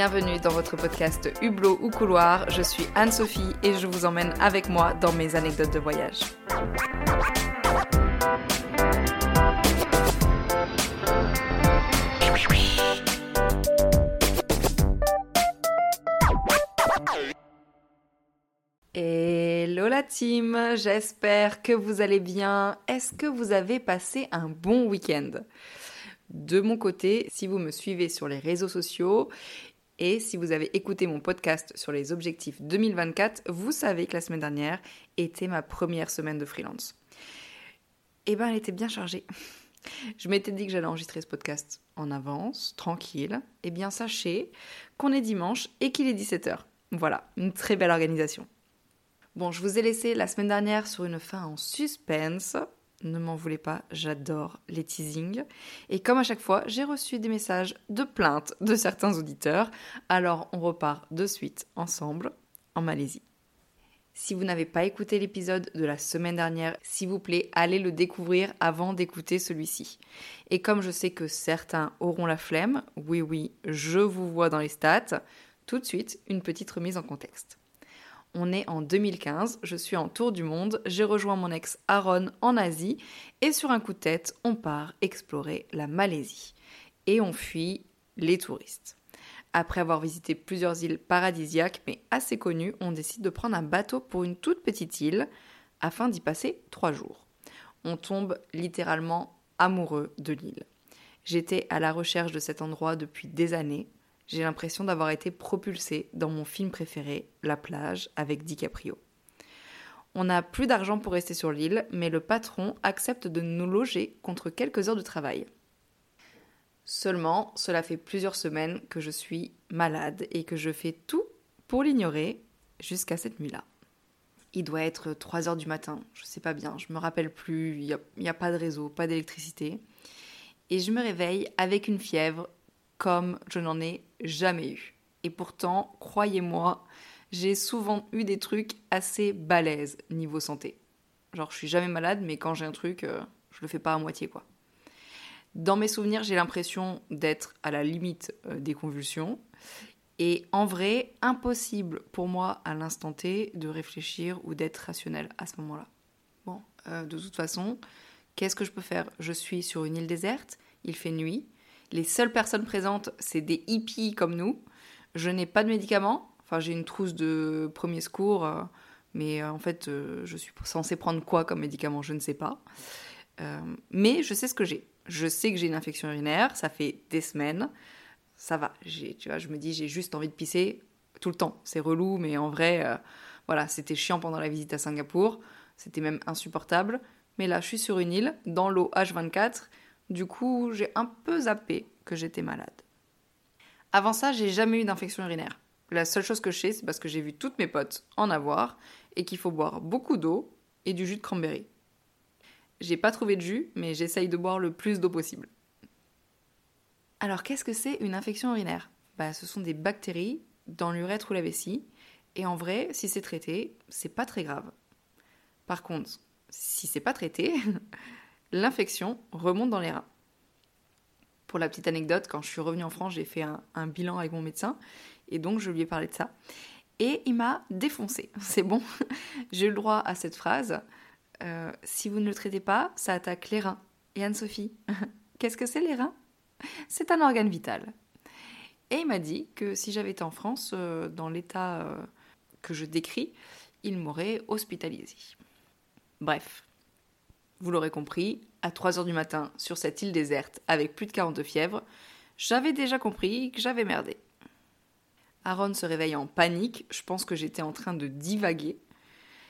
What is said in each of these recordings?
Bienvenue dans votre podcast Hublot ou Couloir. Je suis Anne-Sophie et je vous emmène avec moi dans mes anecdotes de voyage. Hello la team, j'espère que vous allez bien. Est-ce que vous avez passé un bon week-end? De mon côté, si vous me suivez sur les réseaux sociaux et si vous avez écouté mon podcast sur les objectifs 2024, vous savez que la semaine dernière était ma première semaine de freelance. Eh ben, elle était bien chargée. Je m'étais dit que j'allais enregistrer ce podcast en avance, tranquille. Eh bien, sachez qu'on est dimanche et qu'il est 17h. Voilà, une très belle organisation. Bon, je vous ai laissé la semaine dernière sur une fin en suspense. Ne m'en voulez pas, j'adore les teasings. Et comme à chaque fois, j'ai reçu des messages de plainte de certains auditeurs. Alors on repart de suite ensemble en Malaisie. Si vous n'avez pas écouté l'épisode de la semaine dernière, s'il vous plaît, allez le découvrir avant d'écouter celui-ci. Et comme je sais que certains auront la flemme, oui oui, je vous vois dans les stats, tout de suite, une petite remise en contexte. On est en 2015, je suis en tour du monde, j'ai rejoint mon ex Aaron en Asie et sur un coup de tête, on part explorer la Malaisie. Et on fuit les touristes. Après avoir visité plusieurs îles paradisiaques mais assez connues, on décide de prendre un bateau pour une toute petite île afin d'y passer trois jours. On tombe littéralement amoureux de l'île. J'étais à la recherche de cet endroit depuis des années, j'ai l'impression d'avoir été propulsée dans mon film préféré, La plage, avec DiCaprio. On n'a plus d'argent pour rester sur l'île, mais le patron accepte de nous loger contre quelques heures de travail. Seulement, cela fait plusieurs semaines que je suis malade et que je fais tout pour l'ignorer jusqu'à cette nuit-là. Il doit être 3 heures du matin, je sais pas bien, je me rappelle plus, il n'y a, pas de réseau, pas d'électricité. Et je me réveille avec une fièvre comme je n'en ai jamais eu. Et pourtant, croyez-moi, j'ai souvent eu des trucs assez balèzes niveau santé. Genre, je suis jamais malade, mais quand j'ai un truc, euh, je le fais pas à moitié, quoi. Dans mes souvenirs, j'ai l'impression d'être à la limite euh, des convulsions. Et en vrai, impossible pour moi à l'instant T de réfléchir ou d'être rationnel à ce moment-là. Bon, euh, de toute façon, qu'est-ce que je peux faire? Je suis sur une île déserte, il fait nuit, les seules personnes présentes, c'est des hippies comme nous. Je n'ai pas de médicaments. Enfin, j'ai une trousse de premier secours, euh, mais euh, en fait, euh, je suis censée prendre quoi comme médicament? Je ne sais pas. mais je sais ce que j'ai. Je sais que j'ai une infection urinaire. Ça fait des semaines. Ça va. Tu vois, je me dis, j'ai juste envie de pisser tout le temps. C'est relou, mais en vrai, voilà, c'était chiant pendant la visite à Singapour. C'était même insupportable. Mais là, je suis sur une île, dans l'eau H24. Du coup, j'ai un peu zappé que j'étais malade. Avant ça, j'ai jamais eu d'infection urinaire. La seule chose que je sais, c'est parce que j'ai vu toutes mes potes en avoir et qu'il faut boire beaucoup d'eau et du jus de cranberry. J'ai pas trouvé de jus, mais j'essaye de boire le plus d'eau possible. Alors, qu'est-ce que c'est une infection urinaire? Bah, ce sont des bactéries dans l'urètre ou la vessie, et en vrai, si c'est traité, c'est pas très grave. Par contre, si c'est pas traité, l'infection remonte dans les reins. Pour la petite anecdote, quand je suis revenue en France, j'ai fait un, bilan avec mon médecin et donc je lui ai parlé de ça. Et il m'a défoncé. C'est bon, j'ai le droit à cette phrase. Euh, si vous ne le traitez pas, ça attaque les reins. Et Anne-Sophie, qu'est-ce que c'est les reins? C'est un organe vital. Et il m'a dit que si j'avais été en France, euh, dans l'état euh, que je décris, il m'aurait hospitalisé. Bref, vous l'aurez compris, à 3 heures du matin sur cette île déserte avec plus de 40 de fièvre, j'avais déjà compris que j'avais merdé. Aaron se réveille en panique, je pense que j'étais en train de divaguer.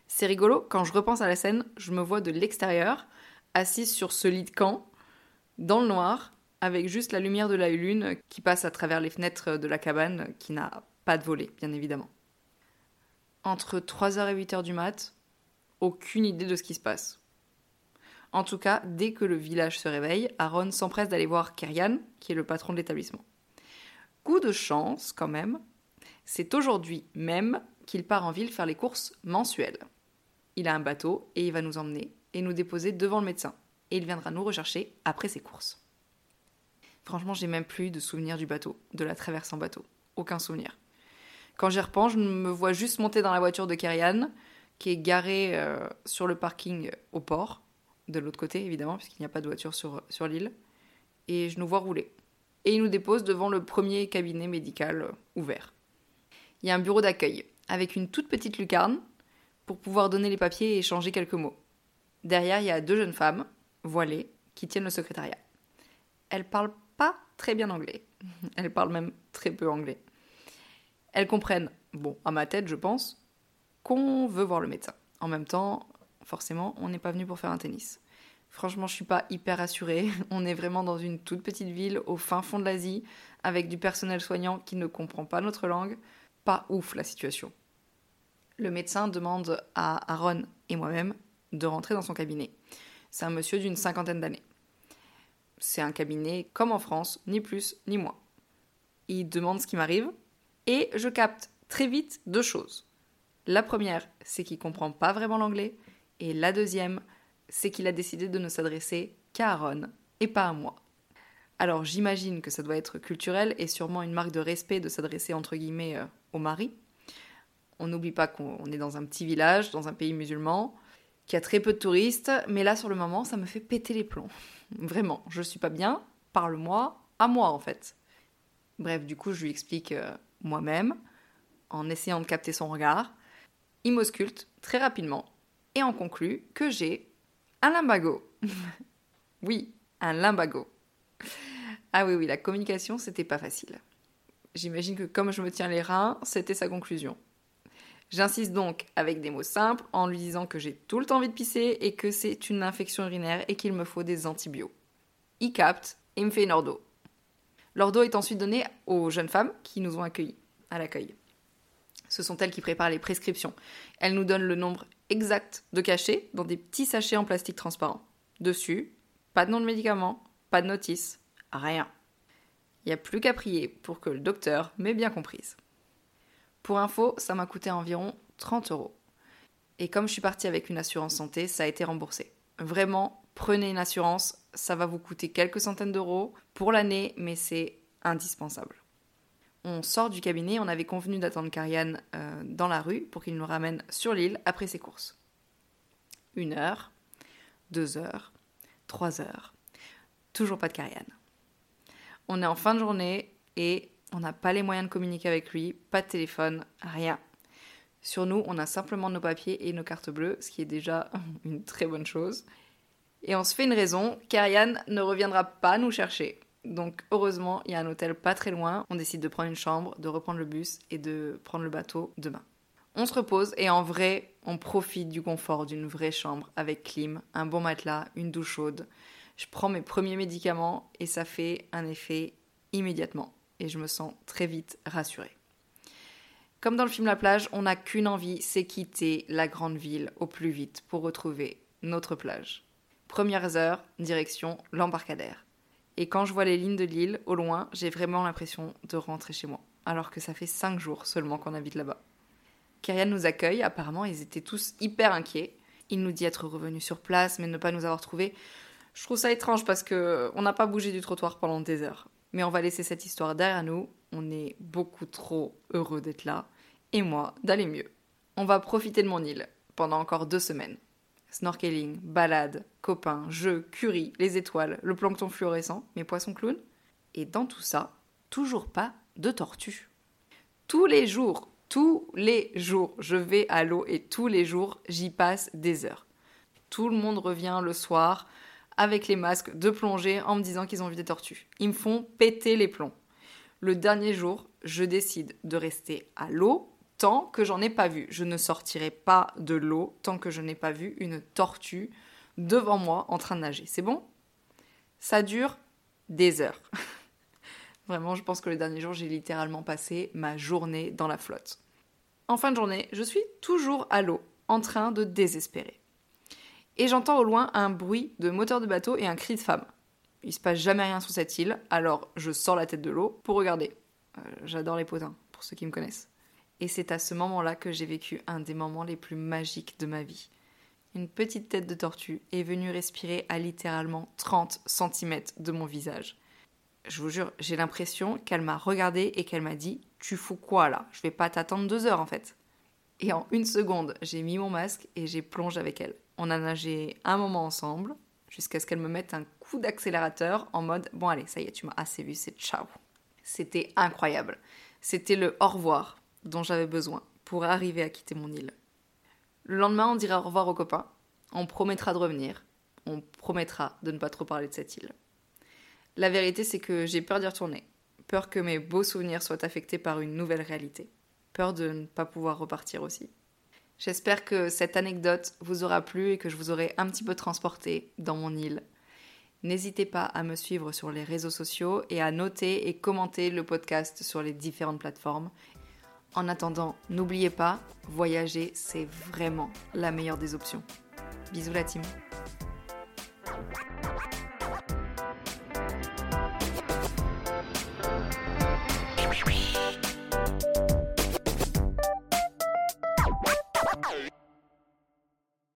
C'est rigolo, quand je repense à la scène, je me vois de l'extérieur, assise sur ce lit de camp, dans le noir, avec juste la lumière de la lune qui passe à travers les fenêtres de la cabane, qui n'a pas de volet, bien évidemment. Entre 3h et 8h du mat, aucune idée de ce qui se passe. En tout cas, dès que le village se réveille, Aaron s'empresse d'aller voir Kerian, qui est le patron de l'établissement. Coup de chance, quand même, c'est aujourd'hui même qu'il part en ville faire les courses mensuelles. Il a un bateau et il va nous emmener et nous déposer devant le médecin. Et il viendra nous rechercher après ses courses. Franchement, j'ai même plus de souvenirs du bateau, de la traversée en bateau. aucun souvenir. Quand j'y repense, je me vois juste monter dans la voiture de Kerian, qui est garée euh, sur le parking au port, de l'autre côté évidemment, puisqu'il n'y a pas de voiture sur, l'île, et je nous vois rouler. Et il nous dépose devant le premier cabinet médical euh, ouvert. Il y a un bureau d'accueil, avec une toute petite lucarne, pour pouvoir donner les papiers et échanger quelques mots. Derrière, il y a deux jeunes femmes, voilées, qui tiennent le secrétariat. Elles parlent pas très bien anglais. Elles parlent même très peu anglais. Elles comprennent, bon, à ma tête, je pense, qu'on veut voir le médecin. En même temps, forcément, on n'est pas venu pour faire un tennis. Franchement, je suis pas hyper rassurée. On est vraiment dans une toute petite ville au fin fond de l'Asie, avec du personnel soignant qui ne comprend pas notre langue. Pas ouf la situation. Le médecin demande à Aaron et moi-même de rentrer dans son cabinet. C'est un monsieur d'une cinquantaine d'années. C'est un cabinet comme en France, ni plus ni moins. Il demande ce qui m'arrive, et je capte très vite deux choses. La première, c'est qu'il comprend pas vraiment l'anglais, et la deuxième, c'est qu'il a décidé de ne s'adresser qu'à Aaron et pas à moi. Alors j'imagine que ça doit être culturel et sûrement une marque de respect de s'adresser entre guillemets euh, au mari. On n'oublie pas qu'on est dans un petit village, dans un pays musulman, qui a très peu de touristes, mais là sur le moment ça me fait péter les plombs. Vraiment, je suis pas bien, parle-moi, à moi en fait. Bref, du coup je lui explique euh, moi-même, en essayant de capter son regard. Il m'ausculte très rapidement et en conclut que j'ai un limbago. oui, un limbago. Ah oui, oui, la communication, c'était pas facile. J'imagine que comme je me tiens les reins, c'était sa conclusion. J'insiste donc avec des mots simples en lui disant que j'ai tout le temps envie de pisser et que c'est une infection urinaire et qu'il me faut des antibiotiques. Il capte et me fait une ordo. L'ordo est ensuite donné aux jeunes femmes qui nous ont accueillis à l'accueil. Ce sont elles qui préparent les prescriptions. Elles nous donnent le nombre exact de cachets dans des petits sachets en plastique transparent. Dessus, pas de nom de médicament, pas de notice, rien. Il n'y a plus qu'à prier pour que le docteur m'ait bien comprise. Pour info, ça m'a coûté environ 30 euros. Et comme je suis partie avec une assurance santé, ça a été remboursé. Vraiment, prenez une assurance, ça va vous coûter quelques centaines d'euros pour l'année, mais c'est indispensable. On sort du cabinet, on avait convenu d'attendre Karian euh, dans la rue pour qu'il nous ramène sur l'île après ses courses. Une heure, deux heures, trois heures, toujours pas de Karian. On est en fin de journée et on n'a pas les moyens de communiquer avec lui, pas de téléphone, rien. Sur nous, on a simplement nos papiers et nos cartes bleues, ce qui est déjà une très bonne chose. Et on se fait une raison, Karian ne reviendra pas nous chercher. Donc heureusement, il y a un hôtel pas très loin. On décide de prendre une chambre, de reprendre le bus et de prendre le bateau demain. On se repose et en vrai, on profite du confort d'une vraie chambre avec clim, un bon matelas, une douche chaude. Je prends mes premiers médicaments et ça fait un effet immédiatement et je me sens très vite rassurée. Comme dans le film La plage, on n'a qu'une envie, c'est quitter la grande ville au plus vite pour retrouver notre plage. Premières heures, direction l'embarcadère. Et quand je vois les lignes de l'île au loin, j'ai vraiment l'impression de rentrer chez moi, alors que ça fait cinq jours seulement qu'on habite là-bas. Kyrian nous accueille, apparemment ils étaient tous hyper inquiets. Il nous dit être revenu sur place, mais ne pas nous avoir trouvés. Je trouve ça étrange parce que on n'a pas bougé du trottoir pendant des heures. Mais on va laisser cette histoire derrière nous. On est beaucoup trop heureux d'être là. Et moi, d'aller mieux. On va profiter de mon île pendant encore deux semaines. Snorkeling, balade, copains, jeux, curry, les étoiles, le plancton fluorescent, mes poissons clowns. Et dans tout ça, toujours pas de tortue. Tous les jours, tous les jours, je vais à l'eau et tous les jours, j'y passe des heures. Tout le monde revient le soir avec les masques de plongée en me disant qu'ils ont vu des tortues. Ils me font péter les plombs. Le dernier jour, je décide de rester à l'eau tant que j'en ai pas vu. Je ne sortirai pas de l'eau tant que je n'ai pas vu une tortue devant moi en train de nager. C'est bon? Ça dure des heures. Vraiment, je pense que le dernier jour, j'ai littéralement passé ma journée dans la flotte. En fin de journée, je suis toujours à l'eau, en train de désespérer. Et j'entends au loin un bruit de moteur de bateau et un cri de femme. Il se passe jamais rien sur cette île, alors je sors la tête de l'eau pour regarder. Euh, j'adore les potins, pour ceux qui me connaissent. Et c'est à ce moment-là que j'ai vécu un des moments les plus magiques de ma vie. Une petite tête de tortue est venue respirer à littéralement 30 cm de mon visage. Je vous jure, j'ai l'impression qu'elle m'a regardé et qu'elle m'a dit tu fous quoi là? Je vais pas t'attendre deux heures en fait. Et en une seconde, j'ai mis mon masque et j'ai plongé avec elle. On a nagé un moment ensemble, jusqu'à ce qu'elle me mette un coup d'accélérateur en mode Bon, allez, ça y est, tu m'as assez vu, c'est ciao. C'était incroyable. C'était le au revoir dont j'avais besoin pour arriver à quitter mon île. Le lendemain, on dira au revoir aux copains. On promettra de revenir. On promettra de ne pas trop parler de cette île. La vérité, c'est que j'ai peur d'y retourner. Peur que mes beaux souvenirs soient affectés par une nouvelle réalité. Peur de ne pas pouvoir repartir aussi. J'espère que cette anecdote vous aura plu et que je vous aurai un petit peu transporté dans mon île. N'hésitez pas à me suivre sur les réseaux sociaux et à noter et commenter le podcast sur les différentes plateformes. En attendant, n'oubliez pas, voyager, c'est vraiment la meilleure des options. Bisous la team.